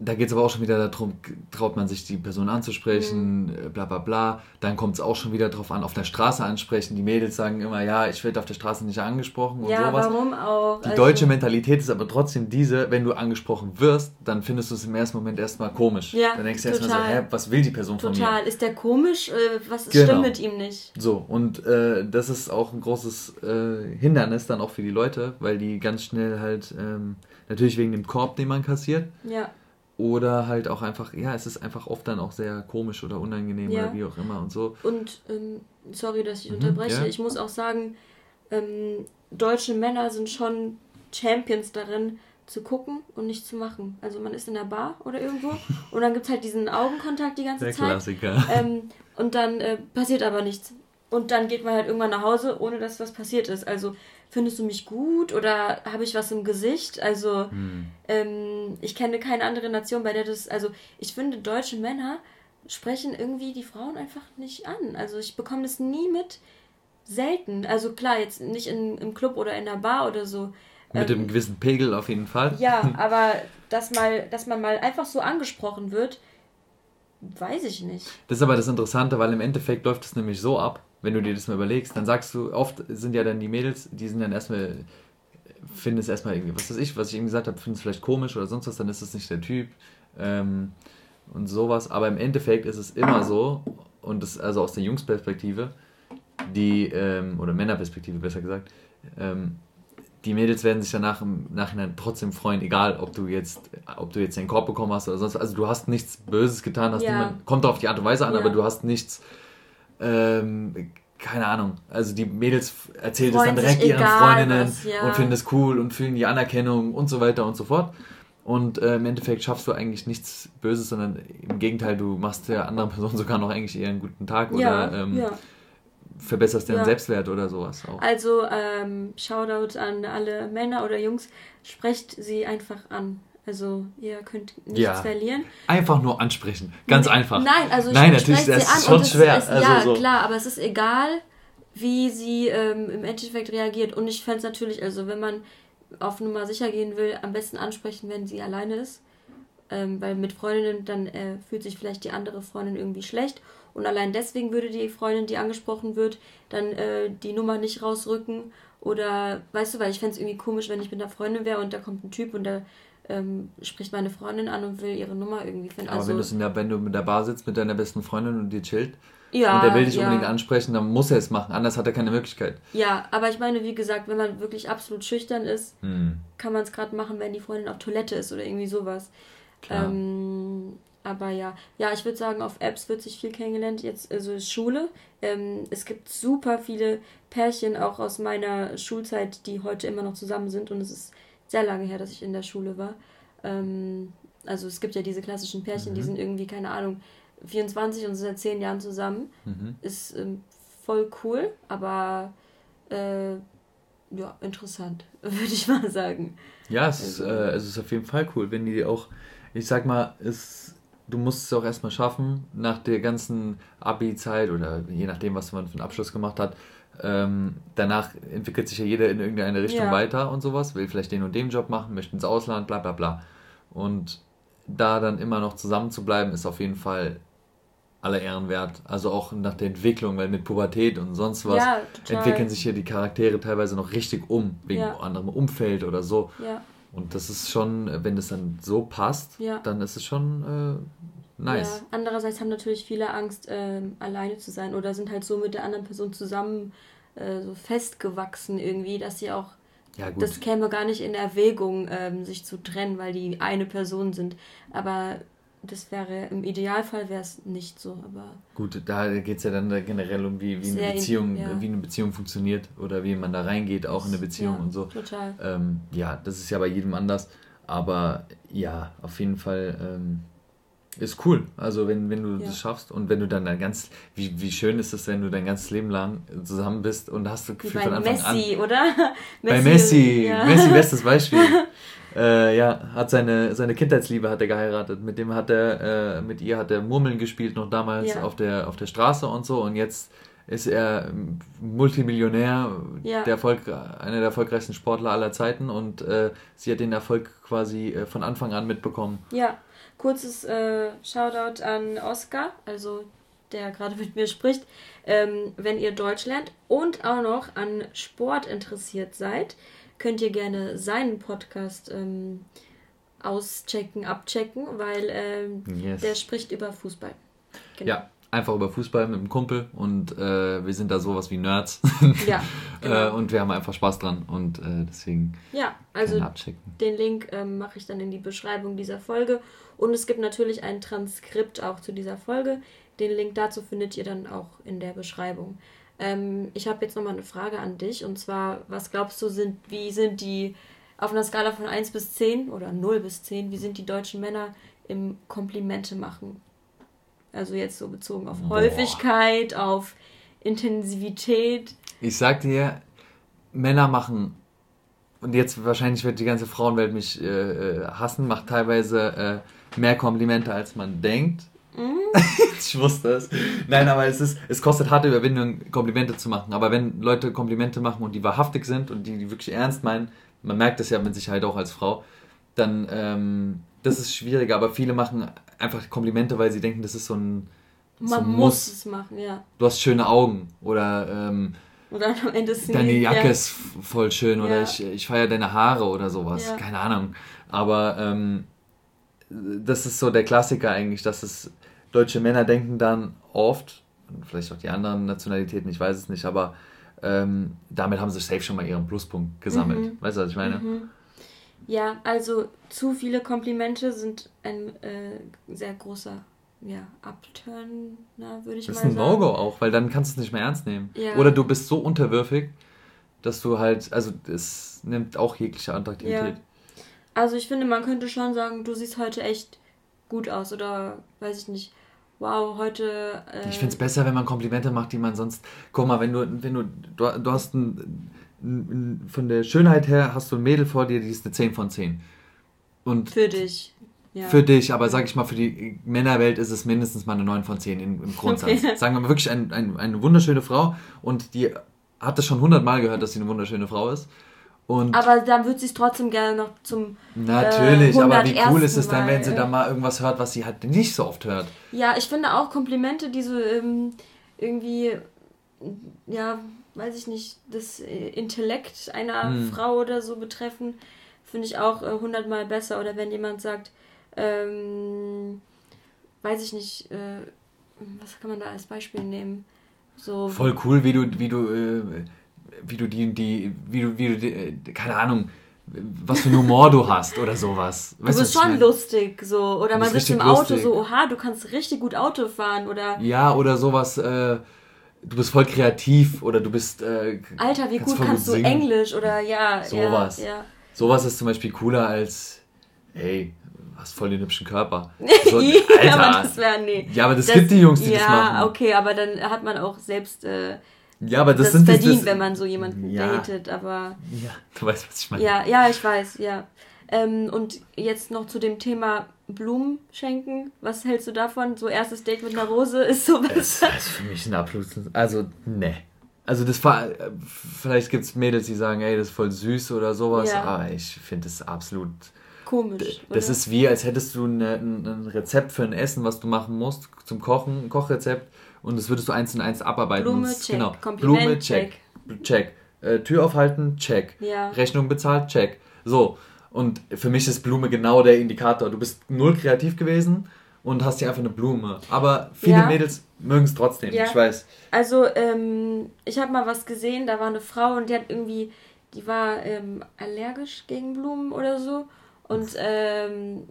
da geht es aber auch schon wieder darum, traut man sich die Person anzusprechen, mhm. bla bla bla. Dann kommt es auch schon wieder darauf an, auf der Straße ansprechen. Die Mädels sagen immer, ja, ich werde auf der Straße nicht angesprochen und ja, sowas. warum auch? Die also, deutsche Mentalität ist aber trotzdem diese, wenn du angesprochen wirst, dann findest du es im ersten Moment erstmal komisch. Ja, dann denkst du erstmal so, hä, was will die Person total. von mir? Total, ist der komisch? Äh, was genau. stimmt mit ihm nicht? So, und äh, das ist auch ein großes äh, Hindernis dann auch für die Leute, weil die ganz schnell halt, ähm, natürlich wegen dem Korb, den man kassiert. Ja oder halt auch einfach, ja, es ist einfach oft dann auch sehr komisch oder unangenehm ja. oder wie auch immer und so. Und, ähm, sorry, dass ich mhm, unterbreche, ja. ich muss auch sagen, ähm, deutsche Männer sind schon Champions darin, zu gucken und nicht zu machen. Also man ist in der Bar oder irgendwo und dann gibt es halt diesen Augenkontakt die ganze der Zeit. Klassiker. Ähm, und dann äh, passiert aber nichts. Und dann geht man halt irgendwann nach Hause, ohne dass was passiert ist. Also findest du mich gut oder habe ich was im Gesicht? Also hm. ähm, ich kenne keine andere Nation, bei der das, also ich finde, deutsche Männer sprechen irgendwie die Frauen einfach nicht an. Also ich bekomme das nie mit. Selten. Also klar, jetzt nicht in, im Club oder in der Bar oder so. Mit ähm, einem gewissen Pegel auf jeden Fall. Ja, aber dass, mal, dass man mal einfach so angesprochen wird, weiß ich nicht. Das ist aber das Interessante, weil im Endeffekt läuft es nämlich so ab, wenn du dir das mal überlegst, dann sagst du, oft sind ja dann die Mädels, die sind dann erstmal, finden es erstmal irgendwie, was weiß ich, was ich eben gesagt habe, finden es vielleicht komisch oder sonst was, dann ist es nicht der Typ ähm, und sowas. Aber im Endeffekt ist es immer so, und das also aus der Jungsperspektive, die, ähm, oder Männerperspektive besser gesagt, ähm, die Mädels werden sich danach im Nachhinein trotzdem freuen, egal ob du jetzt, ob du jetzt den Korb bekommen hast oder sonst. Also du hast nichts Böses getan, hast ja. niemand, kommt auf die Art und Weise an, ja. aber du hast nichts ähm, keine Ahnung. Also die Mädels erzählen es dann direkt ihren Freundinnen was, ja. und finden es cool und fühlen die Anerkennung und so weiter und so fort. Und äh, im Endeffekt schaffst du eigentlich nichts Böses, sondern im Gegenteil, du machst der anderen Person sogar noch eigentlich eher einen guten Tag ja, oder ähm, ja. verbesserst deren Selbstwert oder sowas auch. Also ähm, Shoutout an alle Männer oder Jungs, sprecht sie einfach an. Also ihr könnt nichts ja. verlieren. Einfach nur ansprechen. Ganz N einfach. Nein, also Nein, natürlich, das ist schon schwer. Ist, also ja, so. klar, aber es ist egal, wie sie ähm, im Endeffekt reagiert. Und ich fände es natürlich, also wenn man auf Nummer sicher gehen will, am besten ansprechen, wenn sie alleine ist. Ähm, weil mit Freundinnen, dann äh, fühlt sich vielleicht die andere Freundin irgendwie schlecht. Und allein deswegen würde die Freundin, die angesprochen wird, dann äh, die Nummer nicht rausrücken. Oder, weißt du, weil ich fände es irgendwie komisch, wenn ich mit einer Freundin wäre und da kommt ein Typ und der ähm, spricht meine Freundin an und will ihre Nummer irgendwie finden. Aber also, wenn, in der, wenn du mit der Bar sitzt mit deiner besten Freundin und die chillt ja, und der will dich ja. unbedingt ansprechen, dann muss er es machen, anders hat er keine Möglichkeit. Ja, aber ich meine, wie gesagt, wenn man wirklich absolut schüchtern ist, hm. kann man es gerade machen, wenn die Freundin auf Toilette ist oder irgendwie sowas. Ähm, aber ja, ja, ich würde sagen, auf Apps wird sich viel kennengelernt. Jetzt, also Schule. Ähm, es gibt super viele Pärchen auch aus meiner Schulzeit, die heute immer noch zusammen sind. Und es ist sehr lange her, dass ich in der Schule war. Ähm, also es gibt ja diese klassischen Pärchen, mhm. die sind irgendwie, keine Ahnung, 24 und sind seit 10 Jahren zusammen. Mhm. Ist ähm, voll cool, aber äh, ja, interessant, würde ich mal sagen. Ja, es, also, ist, äh, es ist auf jeden Fall cool, wenn die auch, ich sag mal, es, du musst es auch erstmal schaffen, nach der ganzen Abi-Zeit oder je nachdem, was man für einen Abschluss gemacht hat, ähm, danach entwickelt sich ja jeder in irgendeine Richtung ja. weiter und sowas, will vielleicht den und den Job machen, möchte ins Ausland, bla bla bla. Und da dann immer noch zusammen zu bleiben, ist auf jeden Fall aller Ehren wert. Also auch nach der Entwicklung, weil mit Pubertät und sonst was ja, entwickeln sich ja die Charaktere teilweise noch richtig um, wegen ja. anderem Umfeld oder so. Ja. Und das ist schon, wenn das dann so passt, dann ist es schon äh, nice. Ja. Andererseits haben natürlich viele Angst, äh, alleine zu sein oder sind halt so mit der anderen Person zusammen äh, so festgewachsen irgendwie, dass sie auch ja, das käme gar nicht in Erwägung, ähm, sich zu trennen, weil die eine Person sind. Aber das wäre im Idealfall wäre es nicht so, aber. Gut, da geht es ja dann generell um, wie, wie eine Beziehung, ja. wie eine Beziehung funktioniert oder wie man da reingeht, auch in eine Beziehung ja, und so. Total. Ähm, ja, das ist ja bei jedem anders. Aber ja, auf jeden Fall ähm, ist cool. Also wenn, wenn du ja. das schaffst und wenn du dann dein ganz, wie, wie schön ist es, wenn du dein ganzes Leben lang zusammen bist und hast das Gefühl von Anfang Messi, an. oder? Messi, bei Messi, ja. Messi bestes Beispiel. äh, ja, hat seine, seine Kindheitsliebe hat er geheiratet. Mit dem hat er, äh, mit ihr hat er Murmeln gespielt noch damals ja. auf der auf der Straße und so und jetzt ist er Multimillionär, ja. der Erfolg, einer der erfolgreichsten Sportler aller Zeiten und äh, sie hat den Erfolg quasi äh, von Anfang an mitbekommen. Ja, kurzes äh, Shoutout an Oscar, also der gerade mit mir spricht. Ähm, wenn ihr Deutsch lernt und auch noch an Sport interessiert seid, könnt ihr gerne seinen Podcast ähm, auschecken, abchecken, weil ähm, yes. der spricht über Fußball. Genau. Ja, einfach über Fußball mit einem Kumpel und äh, wir sind da sowas wie Nerds. Ja. Genau. äh, und wir haben einfach Spaß dran und äh, deswegen. Ja, also den Link ähm, mache ich dann in die Beschreibung dieser Folge und es gibt natürlich ein Transkript auch zu dieser Folge. Den Link dazu findet ihr dann auch in der Beschreibung. Ähm, ich habe jetzt nochmal eine Frage an dich und zwar, was glaubst du, sind, wie sind die auf einer Skala von 1 bis 10 oder 0 bis 10, wie sind die deutschen Männer im Komplimente machen? Also jetzt so bezogen auf Boah. Häufigkeit, auf Intensivität. Ich sag dir, Männer machen, und jetzt wahrscheinlich wird die ganze Frauenwelt mich äh, äh hassen, macht teilweise äh, mehr Komplimente, als man denkt. Mhm. ich wusste es. Nein, aber es ist, es kostet harte Überwindung, Komplimente zu machen. Aber wenn Leute Komplimente machen und die wahrhaftig sind und die, die wirklich ernst meinen, man merkt das ja mit Sicherheit auch als Frau, dann ähm, das ist schwieriger. Aber viele machen einfach Komplimente, weil sie denken, das ist so ein. Man so muss. muss es machen, ja. Du hast schöne Augen oder. Ähm, oder am Ende ist Deine Jacke ja. ist voll schön oder ja. ich, ich feiere deine Haare oder sowas. Ja. Keine Ahnung. Aber ähm, das ist so der Klassiker eigentlich, dass es deutsche Männer denken dann oft, vielleicht auch die anderen Nationalitäten, ich weiß es nicht, aber ähm, damit haben sie safe schon mal ihren Pluspunkt gesammelt. Mhm. Weißt du, was ich meine? Mhm. Ja, also zu viele Komplimente sind ein äh, sehr großer ja, Upturner, würde ich das mal sagen. Das ist ein No-Go auch, weil dann kannst du es nicht mehr ernst nehmen. Ja. Oder du bist so unterwürfig, dass du halt, also es nimmt auch jegliche Attraktivität. Ja. Also ich finde, man könnte schon sagen, du siehst heute echt gut aus oder weiß ich nicht. Wow, heute. Äh ich finde es besser, wenn man Komplimente macht, die man sonst. Guck mal, wenn du, wenn du, du, du hast ein von der Schönheit her hast du ein Mädel vor dir, die ist eine 10 von 10. Und für dich. Ja. Für dich, aber sag ich mal, für die Männerwelt ist es mindestens mal eine 9 von 10 im, im Grundsatz. Okay. Sagen wir mal wirklich ein, ein, eine wunderschöne Frau und die hat das schon hundertmal gehört, dass sie eine wunderschöne Frau ist. Und aber dann würde sie es trotzdem gerne noch zum. Natürlich, äh, aber wie cool ist es dann, wenn sie da mal irgendwas hört, was sie halt nicht so oft hört? Ja, ich finde auch Komplimente, die so ähm, irgendwie, ja, weiß ich nicht, das äh, Intellekt einer hm. Frau oder so betreffen, finde ich auch äh, hundertmal besser. Oder wenn jemand sagt, ähm, weiß ich nicht, äh, was kann man da als Beispiel nehmen? So, Voll cool, wie du, wie du, äh, wie du die, die, wie du, wie du, die, äh, keine Ahnung, was für einen Humor du hast oder sowas. Weißt du bist schon lustig, so. Oder man sitzt im Auto lustig. so, oha, du kannst richtig gut Auto fahren oder. Ja, oder sowas, äh, du bist voll kreativ oder du bist. Äh, Alter, wie gut kannst du Englisch oder ja. Sowas. Ja, ja. Sowas ist zum Beispiel cooler als, ey, hast voll den hübschen Körper. So, ja, Alter. aber das wäre, nee. Ja, aber das, das, gibt die Jungs, die ja, das machen. Ja, okay, aber dann hat man auch selbst äh, ja, aber das, das sind verdient, das, wenn man so jemanden ja, datet, aber... Ja, du weißt, was ich meine. Ja, ja, ich weiß, ja. Ähm, und jetzt noch zu dem Thema Blumen schenken. Was hältst du davon? So erstes Date mit einer Rose ist sowas. Das ist für mich ein absolutes... Also, ne. Also das war... Vielleicht gibt es Mädels, die sagen, ey, das ist voll süß oder sowas, ja. aber ich finde es absolut Komisch. Das oder? ist wie, als hättest du eine, ein Rezept für ein Essen, was du machen musst, zum Kochen, ein Kochrezept, und das würdest du eins in eins abarbeiten. Blume, check. Genau. Kompliment, Blume, check. Check. check. Äh, Tür aufhalten, check. Ja. Rechnung bezahlt, check. So. Und für mich ist Blume genau der Indikator. Du bist null kreativ gewesen und hast hier einfach eine Blume. Aber viele ja. Mädels mögen es trotzdem, ja. ich weiß. Also, ähm, ich habe mal was gesehen, da war eine Frau und die hat irgendwie, die war ähm, allergisch gegen Blumen oder so und ähm,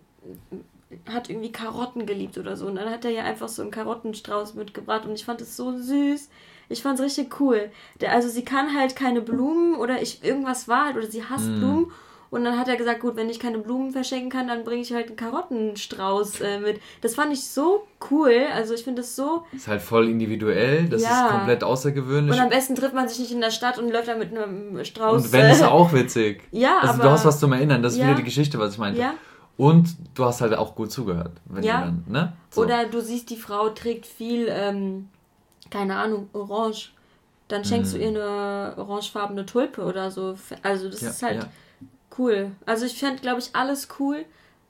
hat irgendwie Karotten geliebt oder so. Und dann hat er ja einfach so einen Karottenstrauß mitgebracht und ich fand es so süß. Ich fand es richtig cool. Der, also sie kann halt keine Blumen oder ich irgendwas war halt oder sie hasst mm. Blumen. Und dann hat er gesagt, gut, wenn ich keine Blumen verschenken kann, dann bringe ich halt einen Karottenstrauß äh, mit. Das fand ich so cool. Also ich finde das so. Ist halt voll individuell, das ja. ist komplett außergewöhnlich. Und am besten trifft man sich nicht in der Stadt und läuft da mit einem Strauß. Und wenn, ist auch witzig. ja, also aber, du hast was zum Erinnern, das ist ja. wieder die Geschichte, was ich meinte. Ja. Und du hast halt auch gut zugehört. ja. Dann, ne? So. Oder du siehst, die Frau trägt viel, ähm, keine Ahnung, orange. Dann schenkst mhm. du ihr eine orangefarbene Tulpe oder so. Also das ja, ist halt cool. Also ich fände, glaube ich, alles cool,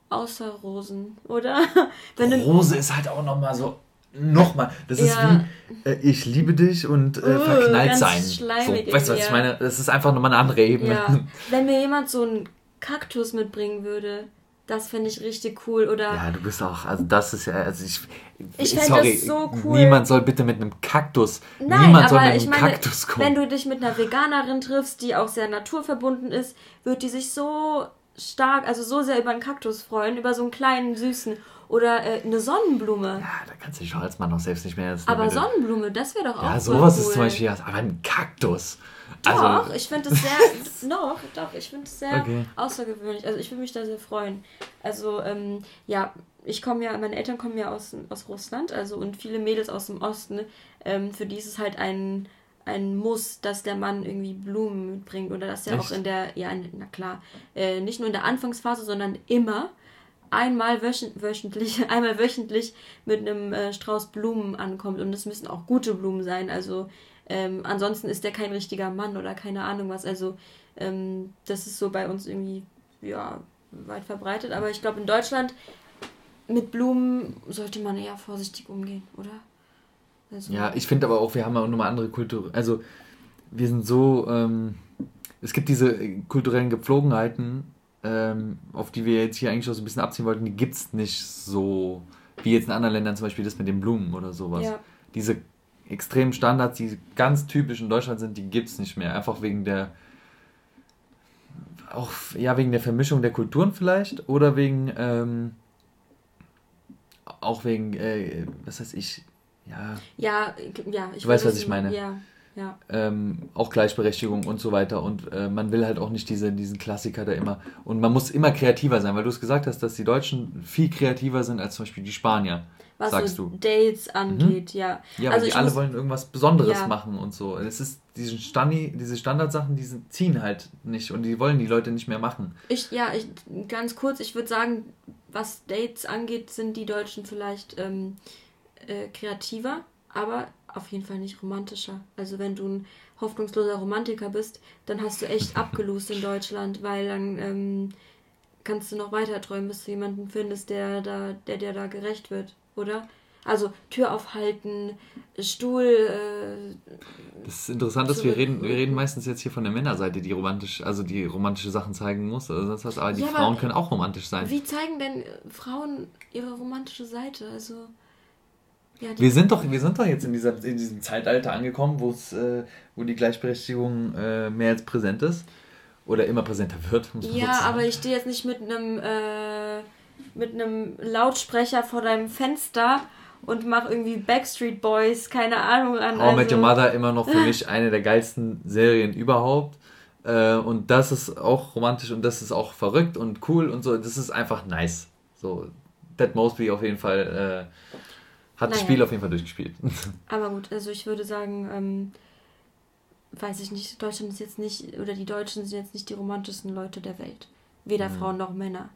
außer Rosen, oder? Rose ist halt auch nochmal so. Nochmal, das ist ja. wie äh, ich liebe dich und äh, uh, verknallt sein. So, weißt du, was ja. ich meine? Das ist einfach nochmal eine andere Ebene. Ja. Wenn mir jemand so einen Kaktus mitbringen würde, das finde ich richtig cool. Oder ja, du bist auch, also das ist ja, also ich. Ich fände das so cool. Niemand soll bitte mit einem Kaktus. Nein, niemand soll mit einem meine, Kaktus kommen. Wenn du dich mit einer Veganerin triffst, die auch sehr naturverbunden ist, wird die sich so stark, also so sehr über einen Kaktus freuen, über so einen kleinen, süßen. Oder äh, eine Sonnenblume. Ja, da kannst du dich als Mann auch selbst nicht mehr. Aber Sonnenblume, das wäre doch auch Ja, sowas cool. ist zum Beispiel, aber ein Kaktus. Doch, also, ich finde es sehr, noch, doch, ich finde es sehr okay. außergewöhnlich. Also ich würde mich da sehr freuen. Also, ähm, ja, ich komme ja, meine Eltern kommen ja aus, aus Russland, also und viele Mädels aus dem Osten, ähm, für die ist es halt ein, ein Muss, dass der Mann irgendwie Blumen mitbringt oder dass er Echt? auch in der, ja, na klar, äh, nicht nur in der Anfangsphase, sondern immer einmal wöchentlich, einmal wöchentlich mit einem äh, Strauß Blumen ankommt. Und es müssen auch gute Blumen sein. Also ähm, ansonsten ist der kein richtiger Mann oder keine Ahnung was. Also ähm, das ist so bei uns irgendwie ja weit verbreitet. Aber ich glaube in Deutschland mit Blumen sollte man eher vorsichtig umgehen, oder? Also, ja, ich finde aber auch, wir haben auch nochmal andere Kultur. Also wir sind so, ähm, es gibt diese kulturellen Gepflogenheiten, ähm, auf die wir jetzt hier eigentlich auch so ein bisschen abziehen wollten, die gibt es nicht so, wie jetzt in anderen Ländern zum Beispiel das mit den Blumen oder sowas. Ja. Diese extremen Standards, die ganz typisch in Deutschland sind, die gibt es nicht mehr. Einfach wegen der auch ja wegen der Vermischung der Kulturen vielleicht oder wegen ähm, auch wegen äh, was heißt ich ja. Ja ja ich weiß was ich meine. ja ja. Ähm, auch Gleichberechtigung und so weiter. Und äh, man will halt auch nicht diese, diesen Klassiker da immer. Und man muss immer kreativer sein, weil du es gesagt hast, dass die Deutschen viel kreativer sind als zum Beispiel die Spanier was sagst so du. Dates angeht, mhm. ja. Ja, also die alle wollen irgendwas Besonderes ja. machen und so. Es ist diesen Stani, diese Standardsachen, die ziehen halt nicht und die wollen die Leute nicht mehr machen. Ich, ja, ich, ganz kurz, ich würde sagen, was Dates angeht, sind die Deutschen vielleicht ähm, äh, kreativer, aber auf jeden Fall nicht romantischer. Also wenn du ein hoffnungsloser Romantiker bist, dann hast du echt abgelost in Deutschland, weil dann ähm, kannst du noch weiter träumen, bis du jemanden findest, der da, der dir da gerecht wird, oder? Also Tür aufhalten, Stuhl. Äh, das ist interessant, dass wir reden, wir reden meistens jetzt hier von der Männerseite, die romantisch, also die romantische Sachen zeigen muss. Also das heißt, aber die ja, Frauen aber können auch romantisch sein. Wie zeigen denn Frauen ihre romantische Seite? Also ja, wir sind doch, wir sind doch jetzt in, dieser, in diesem Zeitalter angekommen, wo es, äh, wo die Gleichberechtigung äh, mehr als präsent ist oder immer präsenter wird. ja, aber ich stehe jetzt nicht mit einem äh, mit einem Lautsprecher vor deinem Fenster und mache irgendwie Backstreet Boys, keine Ahnung an. How also. Met Your Mother immer noch für mich eine der geilsten Serien überhaupt. Äh, und das ist auch romantisch und das ist auch verrückt und cool und so. Das ist einfach nice. So, Ted Mosby auf jeden Fall äh, hat naja. das Spiel auf jeden Fall durchgespielt. Aber gut, also ich würde sagen, ähm, weiß ich nicht, Deutschland ist jetzt nicht, oder die Deutschen sind jetzt nicht die romantischsten Leute der Welt. Weder mhm. Frauen noch Männer.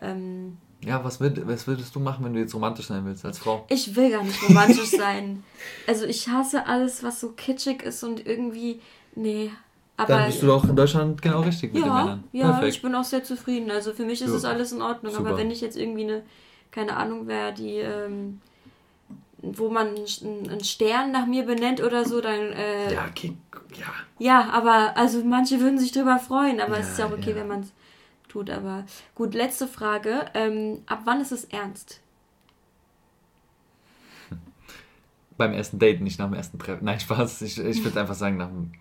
Ähm, ja, was, würd, was würdest du machen, wenn du jetzt romantisch sein willst als Frau? Ich will gar nicht romantisch sein. Also ich hasse alles, was so kitschig ist und irgendwie. Nee. Aber, Dann bist du doch in Deutschland genau richtig mit ja, den Männern. Ja, Perfekt. ich bin auch sehr zufrieden. Also für mich ist es alles in Ordnung. Super. Aber wenn ich jetzt irgendwie eine, keine Ahnung, wer die, ähm, wo man einen Stern nach mir benennt oder so, dann. Äh, ja, okay, ja. Ja, aber also manche würden sich drüber freuen, aber ja, es ist ja auch okay, ja. wenn man es tut. Aber gut, letzte Frage. Ähm, ab wann ist es ernst? Beim ersten Date, nicht nach dem ersten Treffen. Nein, Spaß. Ich, ich würde einfach sagen, nach dem.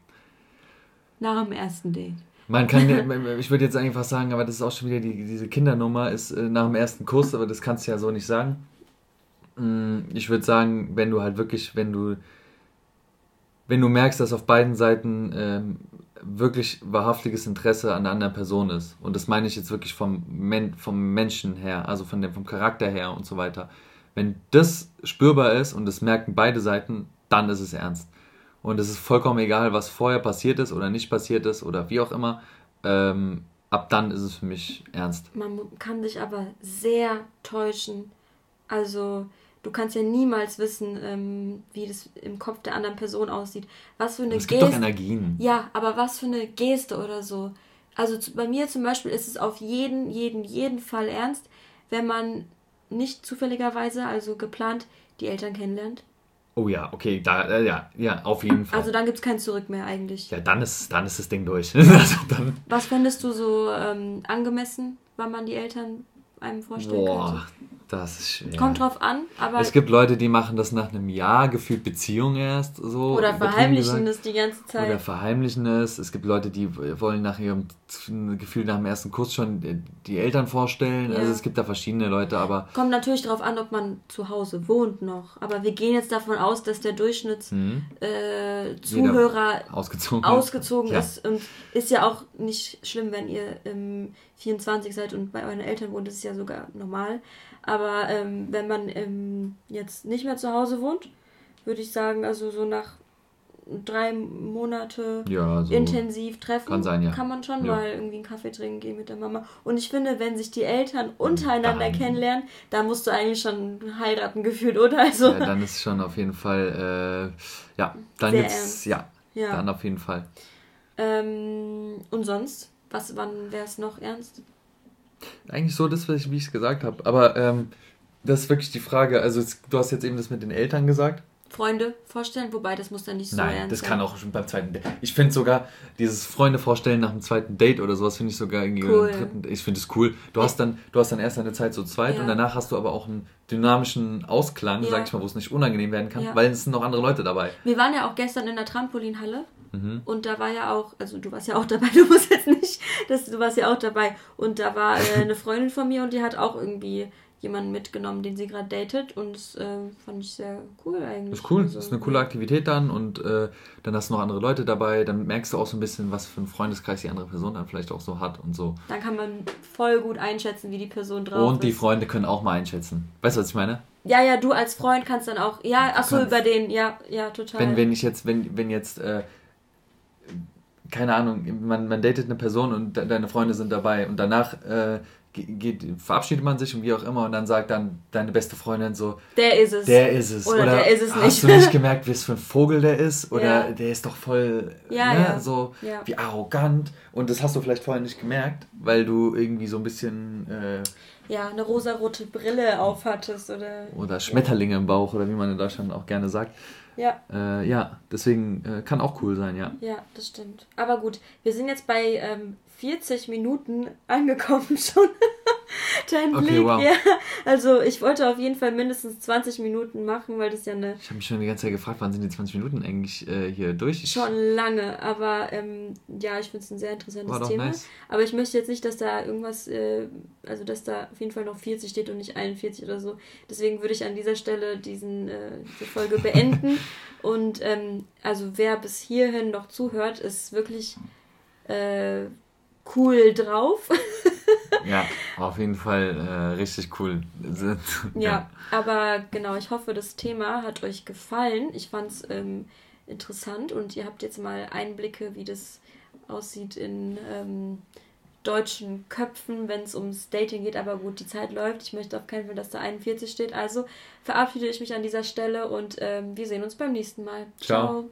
Nach dem ersten Date. Man kann, ich würde jetzt einfach sagen, aber das ist auch schon wieder die, diese Kindernummer, ist äh, nach dem ersten Kurs, aber das kannst du ja so nicht sagen. Mm, ich würde sagen, wenn du halt wirklich, wenn du, wenn du merkst, dass auf beiden Seiten ähm, wirklich wahrhaftiges Interesse an der anderen Person ist. Und das meine ich jetzt wirklich vom, Men vom Menschen her, also von dem, vom Charakter her und so weiter. Wenn das spürbar ist und das merken beide Seiten, dann ist es ernst. Und es ist vollkommen egal, was vorher passiert ist oder nicht passiert ist oder wie auch immer. Ähm, ab dann ist es für mich ernst. Man kann sich aber sehr täuschen. Also du kannst ja niemals wissen, ähm, wie das im Kopf der anderen Person aussieht. Was für eine Geste. Es gibt doch Energien. Ja, aber was für eine Geste oder so. Also zu, bei mir zum Beispiel ist es auf jeden, jeden, jeden Fall ernst, wenn man nicht zufälligerweise, also geplant, die Eltern kennenlernt. Oh ja, okay, da, äh, ja, ja, auf jeden Fall. Also dann gibt es kein Zurück mehr eigentlich. Ja, dann ist, dann ist das Ding durch. also dann Was fändest du so ähm, angemessen, wann man die Eltern einem vorstellen Boah, könnte? Das ist schwer. Kommt drauf an, aber. Es gibt Leute, die machen das nach einem Jahr, gefühlt Beziehung erst so. Oder verheimlichen es die ganze Zeit. Oder verheimlichen es. Es gibt Leute, die wollen nach ihrem Gefühl nach dem ersten Kurs schon die Eltern vorstellen. Ja. Also es gibt da verschiedene Leute, aber. Kommt natürlich darauf an, ob man zu Hause wohnt noch. Aber wir gehen jetzt davon aus, dass der Durchschnittszuhörer mhm. äh, ausgezogen, ausgezogen ist. Ja. Und ist ja auch nicht schlimm, wenn ihr ähm, 24 seid und bei euren Eltern wohnt. Das ist ja sogar normal. Aber ähm, wenn man ähm, jetzt nicht mehr zu Hause wohnt, würde ich sagen, also so nach drei Monate ja, so intensiv treffen, kann, sein, ja. kann man schon ja. mal irgendwie einen Kaffee trinken gehen mit der Mama. Und ich finde, wenn sich die Eltern untereinander dann, kennenlernen, da musst du eigentlich schon heiraten gefühlt, oder? Also, ja, dann ist schon auf jeden Fall, äh, ja, dann gibt's, ja, ja, dann auf jeden Fall. Ähm, und sonst? Was, wann wäre es noch ernst? Eigentlich so das, wie ich es gesagt habe. Aber ähm, das ist wirklich die Frage. Also, du hast jetzt eben das mit den Eltern gesagt. Freunde vorstellen, wobei das muss dann nicht so Nein, ernst das sein. kann auch schon beim zweiten Date. Ich finde sogar dieses Freunde vorstellen nach dem zweiten Date oder sowas finde ich sogar irgendwie cool. dritten, ich finde es cool. Du hast dann du hast dann erst eine Zeit so zweit ja. und danach hast du aber auch einen dynamischen Ausklang, ja. sag ich mal, wo es nicht unangenehm werden kann, ja. weil es sind noch andere Leute dabei. Wir waren ja auch gestern in der Trampolinhalle Mhm. Und da war ja auch, also du warst ja auch dabei, du musst jetzt nicht, das, du warst ja auch dabei. Und da war äh, eine Freundin von mir und die hat auch irgendwie jemanden mitgenommen, den sie gerade datet und das äh, fand ich sehr cool eigentlich. Ist cool, also, das ist eine coole Aktivität dann und äh, dann hast du noch andere Leute dabei, dann merkst du auch so ein bisschen, was für einen Freundeskreis die andere Person dann vielleicht auch so hat und so. Dann kann man voll gut einschätzen, wie die Person drauf und ist. Und die Freunde können auch mal einschätzen. Weißt du, was ich meine? Ja, ja, du als Freund kannst dann auch, ja, achso, über den, ja, ja, total. Wenn, wenn ich jetzt, wenn, wenn jetzt äh, keine Ahnung, man, man datet eine Person und de deine Freunde sind dabei und danach äh, geht, verabschiedet man sich und wie auch immer und dann sagt dann deine beste Freundin so, der ist es. Der ist es. Oder, oder der ist es nicht. Hast du nicht gemerkt, wie es für ein Vogel der ist? Oder ja. der ist doch voll, ja, ne, ja. so ja. wie arrogant. Und das hast du vielleicht vorher nicht gemerkt, weil du irgendwie so ein bisschen... Äh, ja, eine rosarote Brille aufhattest oder... Oder Schmetterlinge im Bauch oder wie man in Deutschland auch gerne sagt. Ja. Äh, ja, deswegen äh, kann auch cool sein, ja. Ja, das stimmt. Aber gut, wir sind jetzt bei ähm, 40 Minuten angekommen schon. Dein okay, Blick, wow. ja. Also ich wollte auf jeden Fall mindestens 20 Minuten machen, weil das ja eine. Ich habe mich schon die ganze Zeit gefragt, wann sind die 20 Minuten eigentlich äh, hier durch? Schon lange, aber ähm, ja, ich finde es ein sehr interessantes Thema. Nice. Aber ich möchte jetzt nicht, dass da irgendwas, äh, also dass da auf jeden Fall noch 40 steht und nicht 41 oder so. Deswegen würde ich an dieser Stelle diesen, äh, diese Folge beenden. und ähm, also wer bis hierhin noch zuhört, ist wirklich äh, cool drauf. ja, auf jeden Fall äh, richtig cool. ja, ja, aber genau, ich hoffe, das Thema hat euch gefallen. Ich fand es ähm, interessant und ihr habt jetzt mal Einblicke, wie das aussieht in ähm, deutschen Köpfen, wenn es ums Dating geht. Aber gut, die Zeit läuft. Ich möchte auf keinen Fall, dass da 41 steht. Also verabschiede ich mich an dieser Stelle und ähm, wir sehen uns beim nächsten Mal. Ciao. Ciao.